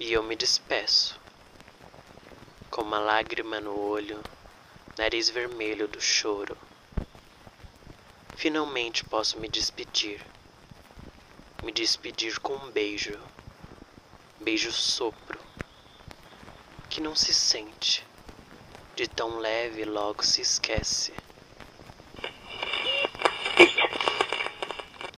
E eu me despeço, com uma lágrima no olho, nariz vermelho do choro. Finalmente posso me despedir. Me despedir com um beijo. Beijo sopro. Que não se sente. De tão leve logo se esquece.